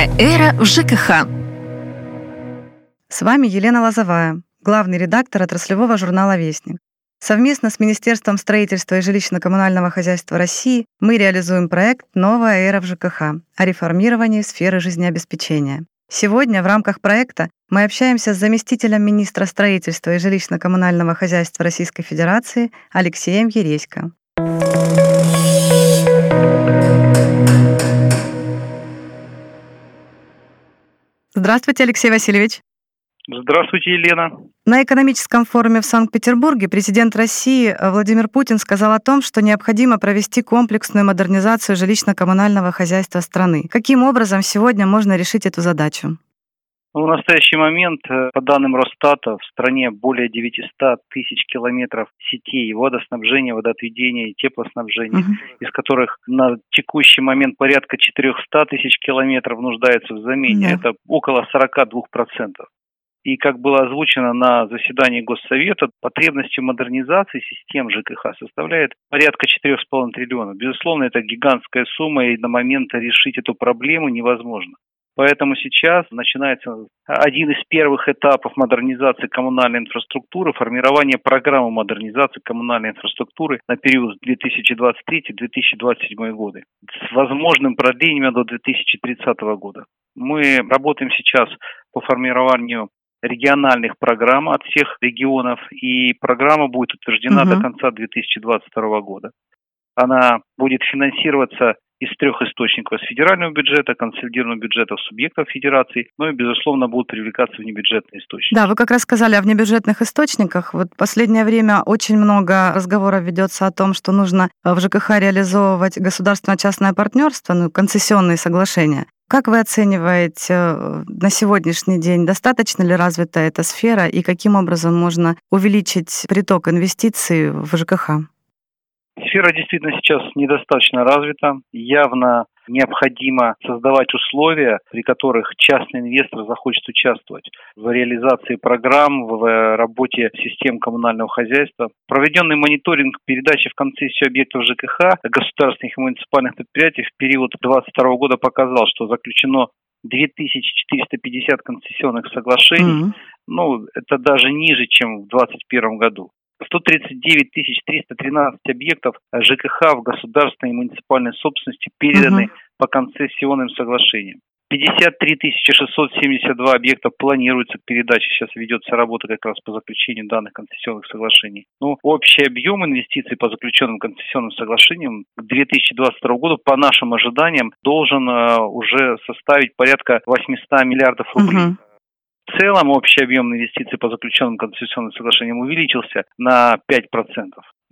Новая эра в ЖКХ. С вами Елена Лозовая, главный редактор отраслевого журнала «Вестник». Совместно с Министерством строительства и жилищно-коммунального хозяйства России мы реализуем проект «Новая эра в ЖКХ» о реформировании сферы жизнеобеспечения. Сегодня в рамках проекта мы общаемся с заместителем министра строительства и жилищно-коммунального хозяйства Российской Федерации Алексеем Ересько. Здравствуйте, Алексей Васильевич. Здравствуйте, Елена. На экономическом форуме в Санкт-Петербурге президент России Владимир Путин сказал о том, что необходимо провести комплексную модернизацию жилищно-коммунального хозяйства страны. Каким образом сегодня можно решить эту задачу? В настоящий момент, э, по данным Росстата, в стране более 900 тысяч километров сетей водоснабжения, водоотведения и теплоснабжения, угу. из которых на текущий момент порядка 400 тысяч километров нуждается в замене. Да. Это около 42%. И как было озвучено на заседании Госсовета, потребности модернизации систем ЖКХ составляет порядка 4,5 триллионов. Безусловно, это гигантская сумма, и на момент решить эту проблему невозможно. Поэтому сейчас начинается один из первых этапов модернизации коммунальной инфраструктуры, формирование программы модернизации коммунальной инфраструктуры на период 2023-2027 годы с возможным продлением до 2030 года. Мы работаем сейчас по формированию региональных программ от всех регионов, и программа будет утверждена угу. до конца 2022 года. Она будет финансироваться из трех источников. Из федерального бюджета, консолидированного бюджета субъектов федерации, ну и, безусловно, будут привлекаться внебюджетные источники. Да, вы как раз сказали о внебюджетных источниках. Вот последнее время очень много разговоров ведется о том, что нужно в ЖКХ реализовывать государственно-частное партнерство, ну, концессионные соглашения. Как вы оцениваете э, на сегодняшний день, достаточно ли развита эта сфера и каким образом можно увеличить приток инвестиций в ЖКХ? Сфера действительно сейчас недостаточно развита. Явно необходимо создавать условия, при которых частный инвестор захочет участвовать в реализации программ, в работе систем коммунального хозяйства. Проведенный мониторинг передачи в концессию объектов ЖКХ государственных и муниципальных предприятий в период 2022 года показал, что заключено 2450 концессионных соглашений. Mm-hmm. Ну, это даже ниже, чем в 2021 году. 139 313 объектов ЖКХ в государственной и муниципальной собственности переданы угу. по концессионным соглашениям. 53 672 объекта планируется передача. Сейчас ведется работа как раз по заключению данных концессионных соглашений. Ну, общий объем инвестиций по заключенным концессионным соглашениям к 2022 году, по нашим ожиданиям, должен э, уже составить порядка 800 миллиардов рублей. Угу. В целом общий объем инвестиций по заключенным концессионным соглашениям увеличился на 5%.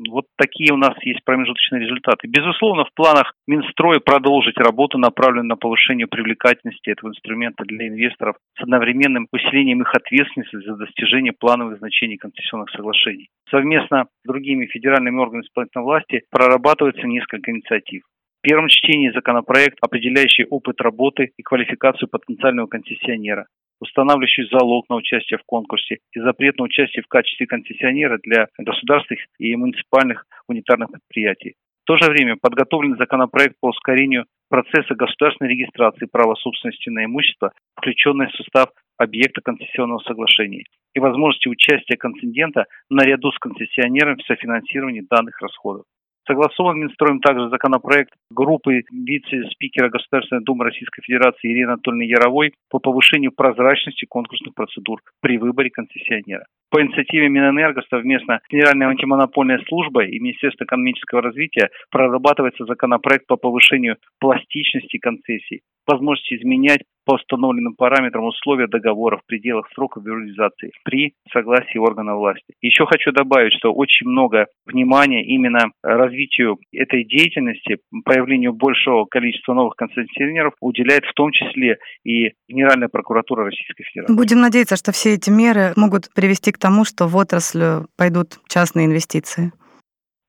Вот такие у нас есть промежуточные результаты. Безусловно, в планах Минстроя продолжить работу, направленную на повышение привлекательности этого инструмента для инвесторов с одновременным усилением их ответственности за достижение плановых значений концессионных соглашений. Совместно с другими федеральными органами исполнительной власти прорабатывается несколько инициатив. Первом чтении законопроект, определяющий опыт работы и квалификацию потенциального концессионера устанавливающий залог на участие в конкурсе и запрет на участие в качестве концессионера для государственных и муниципальных унитарных предприятий. В то же время подготовлен законопроект по ускорению процесса государственной регистрации права собственности на имущество, включенное в состав объекта концессионного соглашения, и возможности участия концедента наряду с концессионером в софинансировании данных расходов. Согласован Минстроем также законопроект группы вице-спикера Государственной Думы Российской Федерации Ирины Анатольевны Яровой по повышению прозрачности конкурсных процедур при выборе концессионера. По инициативе Минэнерго совместно с Федеральной антимонопольной службой и Министерством экономического развития прорабатывается законопроект по повышению пластичности концессий, возможности изменять по установленным параметрам условия договора в пределах срока реализации при согласии органа власти. Еще хочу добавить, что очень много внимания именно развитию этой деятельности, появлению большего количества новых концессионеров уделяет в том числе и Генеральная прокуратура Российской Федерации. Будем надеяться, что все эти меры могут привести к тому, что в отрасль пойдут частные инвестиции.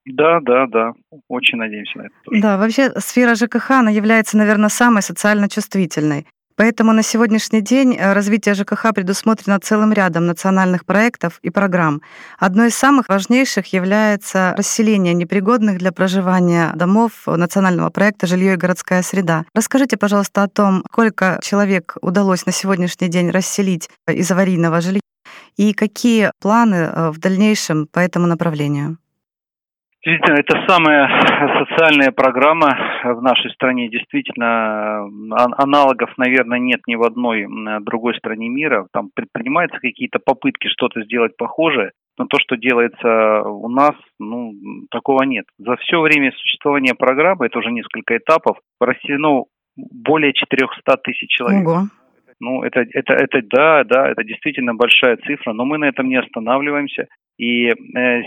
Да, да, да. Очень надеемся на это. Тоже. Да, вообще сфера ЖКХ, она является, наверное, самой социально чувствительной. Поэтому на сегодняшний день э, развитие ЖКХ предусмотрено целым рядом национальных проектов и программ. Одной из самых важнейших является расселение непригодных для проживания домов национального проекта «Жилье и городская среда». Расскажите, пожалуйста, о том, сколько человек удалось на сегодняшний день расселить из аварийного жилья и какие планы э, в дальнейшем по этому направлению. Действительно, это самая социальная программа в нашей стране. Действительно, аналогов, наверное, нет ни в одной другой стране мира. Там предпринимаются какие-то попытки что-то сделать похожее, но то, что делается у нас, ну, такого нет. За все время существования программы, это уже несколько этапов, расселено более 400 тысяч человек. Ого. Ну, это, это, это, да, да, это действительно большая цифра, но мы на этом не останавливаемся. И э,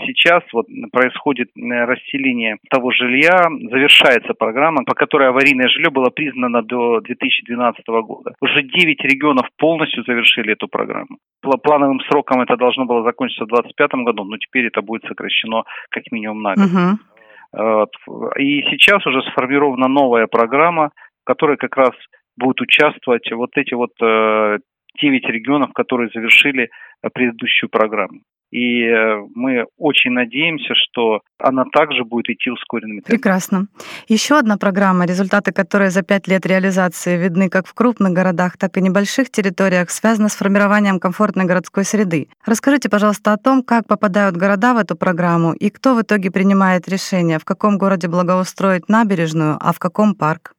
сейчас вот происходит э, расселение того жилья, завершается программа, по которой аварийное жилье было признано до 2012 года. Уже 9 регионов полностью завершили эту программу. Плановым сроком это должно было закончиться в 2025 году, но теперь это будет сокращено как минимум на год. Угу. И сейчас уже сформирована новая программа, в которой как раз будут участвовать вот эти вот э, 9 регионов, которые завершили предыдущую программу. И э, мы очень надеемся, что она также будет идти ускоренными темпами. Прекрасно. Еще одна программа, результаты которой за пять лет реализации видны как в крупных городах, так и небольших территориях, связана с формированием комфортной городской среды. Расскажите, пожалуйста, о том, как попадают города в эту программу и кто в итоге принимает решение, в каком городе благоустроить набережную, а в каком парк.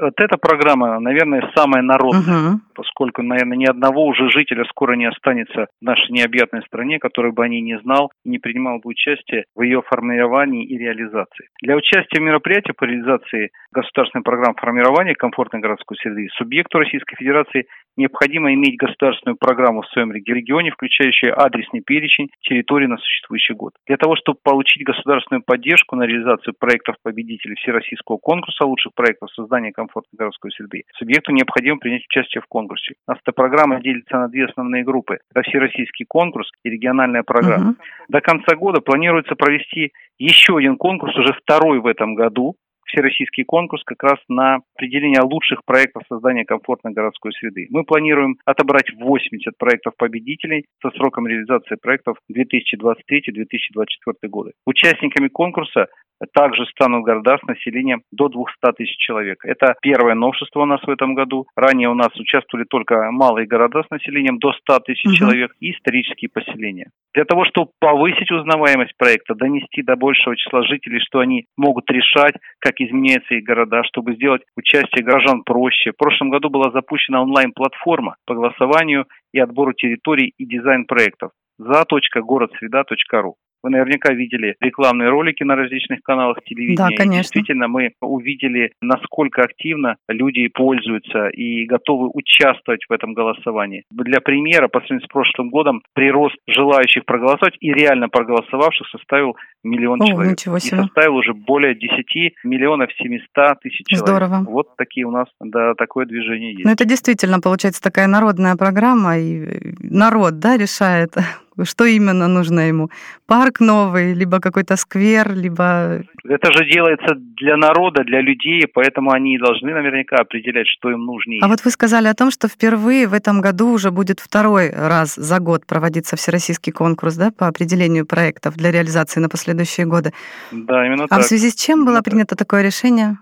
Вот эта программа, наверное, самая народная, угу. Поскольку, наверное, ни одного уже жителя скоро не останется в нашей необъятной стране, который бы о ней не знал и не принимал бы участие в ее формировании и реализации. Для участия в мероприятии по реализации государственной программы формирования комфортной городской среды субъекту Российской Федерации необходимо иметь государственную программу в своем регионе, включающую адресный перечень территорий на существующий год. Для того, чтобы получить государственную поддержку на реализацию проектов победителей Всероссийского конкурса лучших проектов создания комфортной городской среды, субъекту необходимо принять участие в конкурсе. Эта программа делится на две основные группы. Это Всероссийский конкурс и региональная программа. Угу. До конца года планируется провести еще один конкурс, уже второй в этом году, всероссийский конкурс как раз на определение лучших проектов создания комфортной городской среды. Мы планируем отобрать 80 проектов победителей со сроком реализации проектов 2023-2024 годы. Участниками конкурса также станут города с населением до 200 тысяч человек. Это первое новшество у нас в этом году. Ранее у нас участвовали только малые города с населением до 100 тысяч угу. человек и исторические поселения. Для того, чтобы повысить узнаваемость проекта, донести до большего числа жителей, что они могут решать, как изменяются их города, чтобы сделать участие горожан проще. В прошлом году была запущена онлайн-платформа по голосованию и отбору территорий и дизайн проектов за.городсреда.ру. Вы наверняка видели рекламные ролики на различных каналах телевидения. Да, конечно. И действительно, мы увидели, насколько активно люди пользуются и готовы участвовать в этом голосовании. Для примера, по сравнению с прошлым годом, прирост желающих проголосовать и реально проголосовавших составил миллион О, человек. Ничего себе. И составил уже более 10 миллионов 700 тысяч человек. Здорово. Вот такие у нас, да, такое движение есть. Ну, это действительно, получается, такая народная программа, и народ, да, решает что именно нужно ему? Парк новый, либо какой-то сквер, либо... Это же делается для народа, для людей, поэтому они должны наверняка определять, что им нужнее. А вот вы сказали о том, что впервые в этом году уже будет второй раз за год проводиться всероссийский конкурс да, по определению проектов для реализации на последующие годы. Да, именно а так. А в связи с чем именно было принято так. такое решение?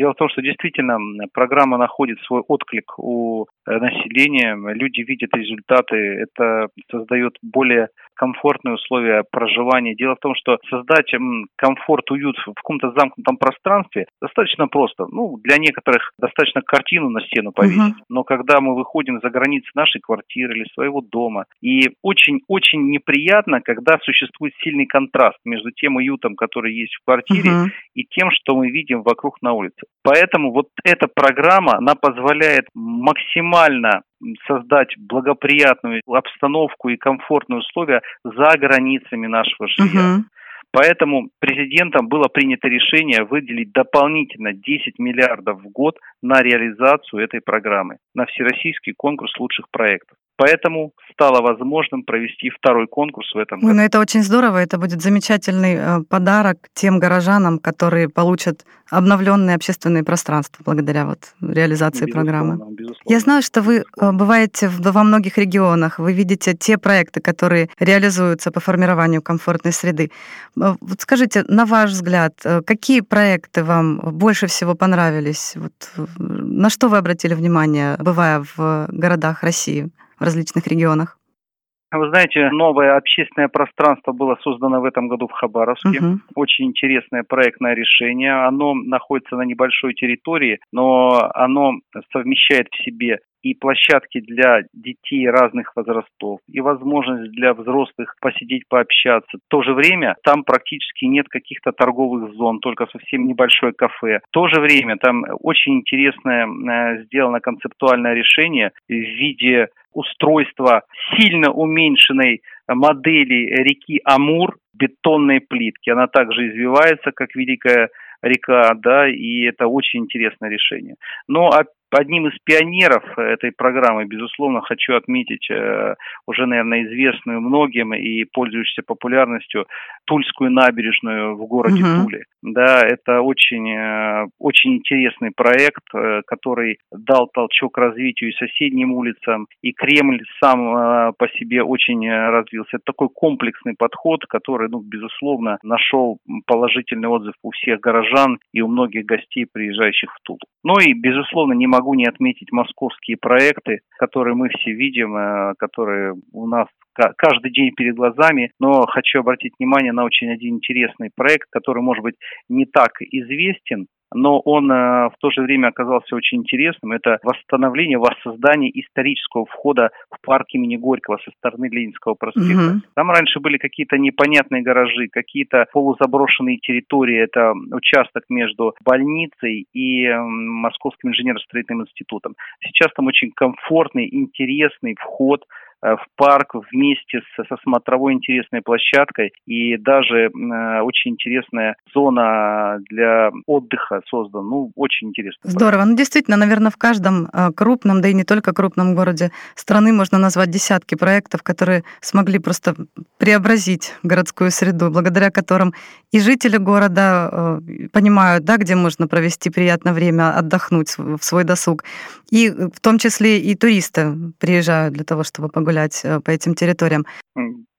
Дело в том, что действительно программа находит свой отклик у э, населения, люди видят результаты, это создает более комфортные условия проживания. Дело в том, что создать комфорт, уют в каком-то замкнутом пространстве достаточно просто. Ну, для некоторых достаточно картину на стену повесить. Uh-huh. Но когда мы выходим за границы нашей квартиры или своего дома, и очень-очень неприятно, когда существует сильный контраст между тем уютом, который есть в квартире, uh-huh. И тем, что мы видим вокруг на улице. Поэтому вот эта программа, она позволяет максимально создать благоприятную обстановку и комфортные условия за границами нашего жилья. Угу. Поэтому президентом было принято решение выделить дополнительно 10 миллиардов в год на реализацию этой программы, на всероссийский конкурс лучших проектов. Поэтому стало возможным провести второй конкурс в этом году. ну это очень здорово, это будет замечательный э, подарок тем горожанам, которые получат обновленные общественные пространства благодаря вот реализации безусловно, программы. Безусловно. Я знаю, что вы э, бываете во многих регионах, вы видите те проекты, которые реализуются по формированию комфортной среды. Вот скажите, на ваш взгляд, какие проекты вам больше всего понравились? Вот, на что вы обратили внимание, бывая в городах России? В различных регионах? Вы знаете, новое общественное пространство было создано в этом году в Хабаровске. Угу. Очень интересное проектное решение. Оно находится на небольшой территории, но оно совмещает в себе и площадки для детей разных возрастов, и возможность для взрослых посидеть, пообщаться. В то же время там практически нет каких-то торговых зон, только совсем небольшое кафе. В то же время там очень интересное э, сделано концептуальное решение в виде устройства сильно уменьшенной модели реки Амур бетонной плитки. Она также извивается, как Великая река, да, и это очень интересное решение. Но Одним из пионеров этой программы, безусловно, хочу отметить э, уже, наверное, известную многим и пользующуюся популярностью Тульскую набережную в городе угу. Туле. Да, это очень, э, очень интересный проект, э, который дал толчок развитию и соседним улицам, и Кремль сам по себе очень развился. Это такой комплексный подход, который, ну, безусловно, нашел положительный отзыв у всех горожан и у многих гостей, приезжающих в Тулу. Ну и, безусловно, не могу не отметить московские проекты, которые мы все видим, э, которые у нас каждый день перед глазами, но хочу обратить внимание на очень один интересный проект, который, может быть, не так известен, но он э, в то же время оказался очень интересным. Это восстановление, воссоздание исторического входа в парк имени Горького со стороны Ленинского проспекта. Угу. Там раньше были какие-то непонятные гаражи, какие-то полузаброшенные территории. Это участок между больницей и э, Московским инженерно-строительным институтом. Сейчас там очень комфортный, интересный вход в парк вместе с, со смотровой интересной площадкой и даже э, очень интересная зона для отдыха создана. Ну, очень интересно. Здорово. Ну, действительно, наверное, в каждом э, крупном, да и не только крупном городе страны можно назвать десятки проектов, которые смогли просто преобразить городскую среду, благодаря которым и жители города э, понимают, да, где можно провести приятное время, отдохнуть в свой досуг. И в том числе и туристы приезжают для того, чтобы погулять гулять э, по этим территориям.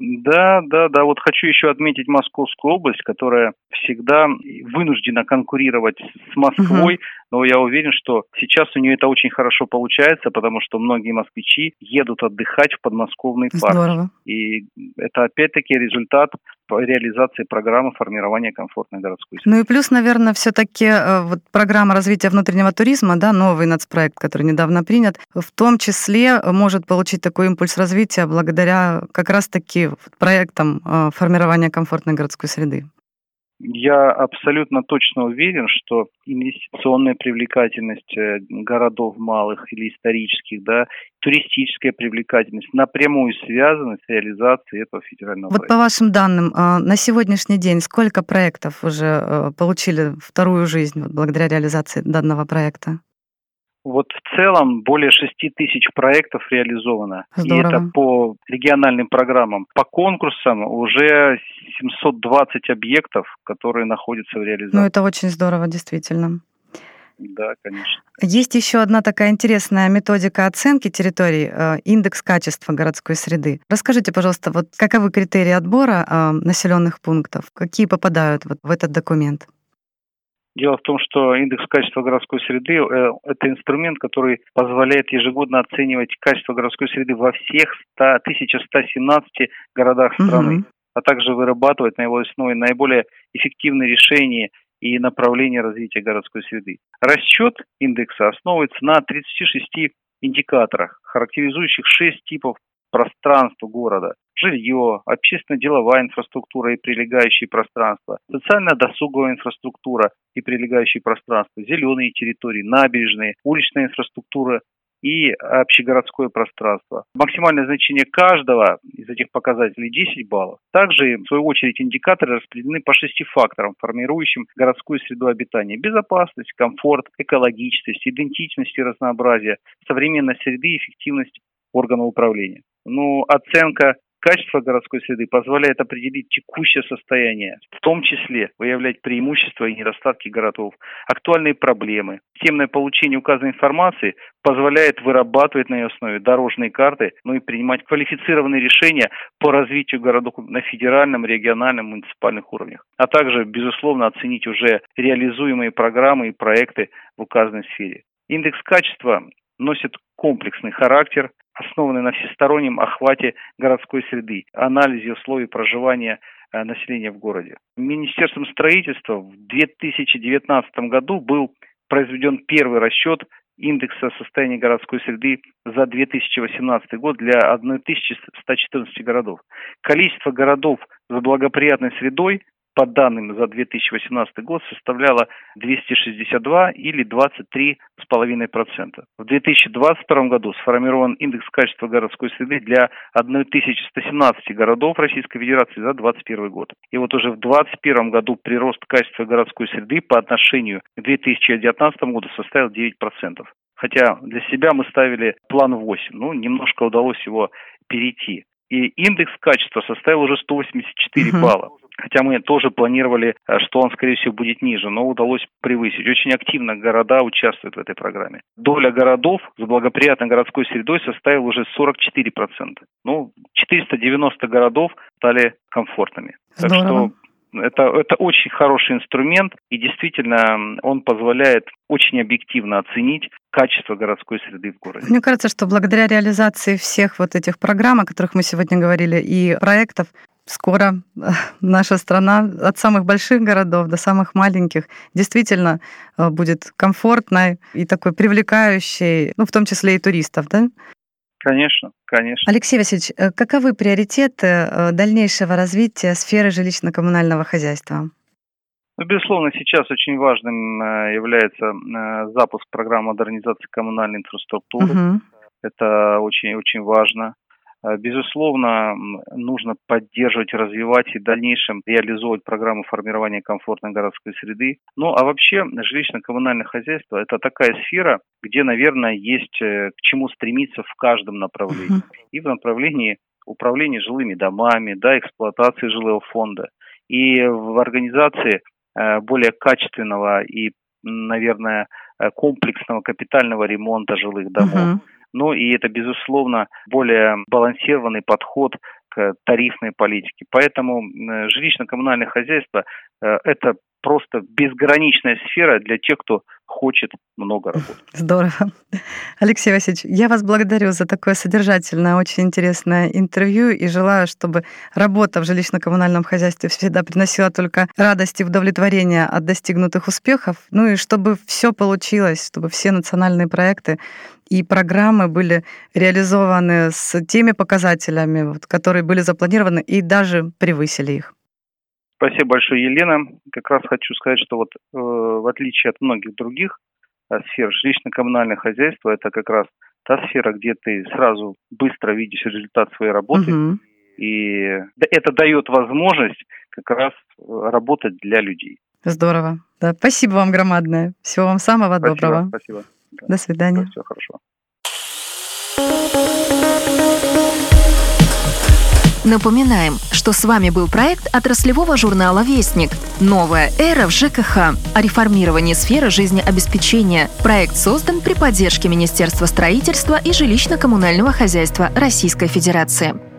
Да, да, да. Вот хочу еще отметить Московскую область, которая всегда вынуждена конкурировать с Москвой, угу. но я уверен, что сейчас у нее это очень хорошо получается, потому что многие москвичи едут отдыхать в подмосковный парк. Здорово. И это опять-таки результат реализации программы формирования комфортной городской среды. Ну и плюс, наверное, все-таки э, вот программа развития внутреннего туризма, да, новый нацпроект, который недавно принят, в том числе может получить такой импульс развития благодаря как раз-таки проектам э, формирования комфортной городской среды. Я абсолютно точно уверен, что инвестиционная привлекательность э, городов малых или исторических, да, туристическая привлекательность напрямую связаны с реализацией этого федерального вот проекта. по вашим данным, а, на сегодняшний день сколько проектов уже э, получили вторую жизнь благодаря реализации данного проекта? Вот в целом более 6 тысяч проектов реализовано. Здорово. И это по региональным программам. По конкурсам уже 720 объектов, которые находятся в реализации. Ну, это очень здорово, действительно. Да, конечно. Есть еще одна такая интересная методика оценки территорий, э, индекс качества городской среды. Расскажите, пожалуйста, вот каковы критерии отбора э, населенных пунктов, какие попадают вот в этот документ? Дело в том, что индекс качества городской среды э, – это инструмент, который позволяет ежегодно оценивать качество городской среды во всех 100, 1117 городах страны, угу. а также вырабатывать на его основе наиболее эффективные решения и направления развития городской среды. Расчет индекса основывается на 36 индикаторах, характеризующих 6 типов пространства города жилье, общественно-деловая инфраструктура и прилегающие пространства, социально-досуговая инфраструктура и прилегающие пространства, зеленые территории, набережные, уличная инфраструктура и общегородское пространство. Максимальное значение каждого из этих показателей 10 баллов. Также, в свою очередь, индикаторы распределены по шести факторам, формирующим городскую среду обитания. Безопасность, комфорт, экологичность, идентичность и разнообразие, современность среды, эффективность органов управления. Ну, оценка Качество городской среды позволяет определить текущее состояние, в том числе выявлять преимущества и недостатки городов, актуальные проблемы. Системное получение указанной информации позволяет вырабатывать на ее основе дорожные карты, ну и принимать квалифицированные решения по развитию городов на федеральном, региональном, муниципальных уровнях, а также, безусловно, оценить уже реализуемые программы и проекты в указанной сфере. Индекс качества носит комплексный характер, основанный на всестороннем охвате городской среды, анализе условий проживания э, населения в городе. Министерством строительства в 2019 году был произведен первый расчет индекса состояния городской среды за 2018 год для 1114 городов. Количество городов с благоприятной средой по данным за 2018 год составляла 262 или 23,5%. В 2022 году сформирован индекс качества городской среды для 1117 городов Российской Федерации за 2021 год. И вот уже в 2021 году прирост качества городской среды по отношению к 2019 году составил 9%. Хотя для себя мы ставили план 8, ну, немножко удалось его перейти. И индекс качества составил уже 184 балла. Хотя мы тоже планировали, э, что он, скорее всего, будет ниже, но удалось превысить. Очень активно города участвуют в этой программе. Доля городов с благоприятной городской средой составила уже 44%. Ну, 490 городов стали комфортными. Здорово. Так что это, это очень хороший инструмент, и действительно он позволяет очень объективно оценить качество городской среды в городе. Мне кажется, что благодаря реализации всех вот этих программ, о которых мы сегодня говорили, и проектов, скоро э, наша страна от самых больших городов до самых маленьких действительно э, будет комфортной и такой привлекающей, ну, в том числе и туристов, да? Конечно, конечно. Алексей Васильевич, э, каковы приоритеты дальнейшего развития сферы жилищно-коммунального хозяйства? Ну, безусловно, сейчас очень важным является запуск программы модернизации коммунальной инфраструктуры. Угу. Это очень-очень важно. Э, безусловно, нужно поддерживать, развивать и в дальнейшем реализовывать программу формирования комфортной городской среды. Ну, а вообще жилищно-коммунальное хозяйство – это такая сфера, где, наверное, есть э, к чему стремиться в каждом направлении. И в направлении управления жилыми домами, да, эксплуатации жилого фонда. И в организации э, более качественного и, наверное, комплексного капитального ремонта жилых домов. Uh-huh ну и это, безусловно, более балансированный подход к тарифной политике. Поэтому жилищно-коммунальное хозяйство э, – это просто безграничная сфера для тех, кто хочет много работать. Здорово. Алексей Васильевич, я вас благодарю за такое содержательное, очень интересное интервью и желаю, чтобы работа в жилищно-коммунальном хозяйстве всегда приносила только радость и удовлетворение от достигнутых успехов, ну и чтобы все получилось, чтобы все национальные проекты и программы были реализованы с теми показателями, которые были запланированы, и даже превысили их. Спасибо большое, Елена. Как раз хочу сказать, что вот э, в отличие от многих других э, сфер, жилищно-коммунальное хозяйство – это как раз та сфера, где ты сразу быстро видишь результат своей работы, угу. и это дает возможность как раз э, работать для людей. Здорово. Да, спасибо вам громадное. Всего вам самого спасибо, доброго. Спасибо. До свидания. Все хорошо. Напоминаем, что с вами был проект отраслевого журнала «Вестник». Новая эра в ЖКХ о реформировании сферы жизнеобеспечения. Проект создан при поддержке Министерства строительства и жилищно-коммунального хозяйства Российской Федерации.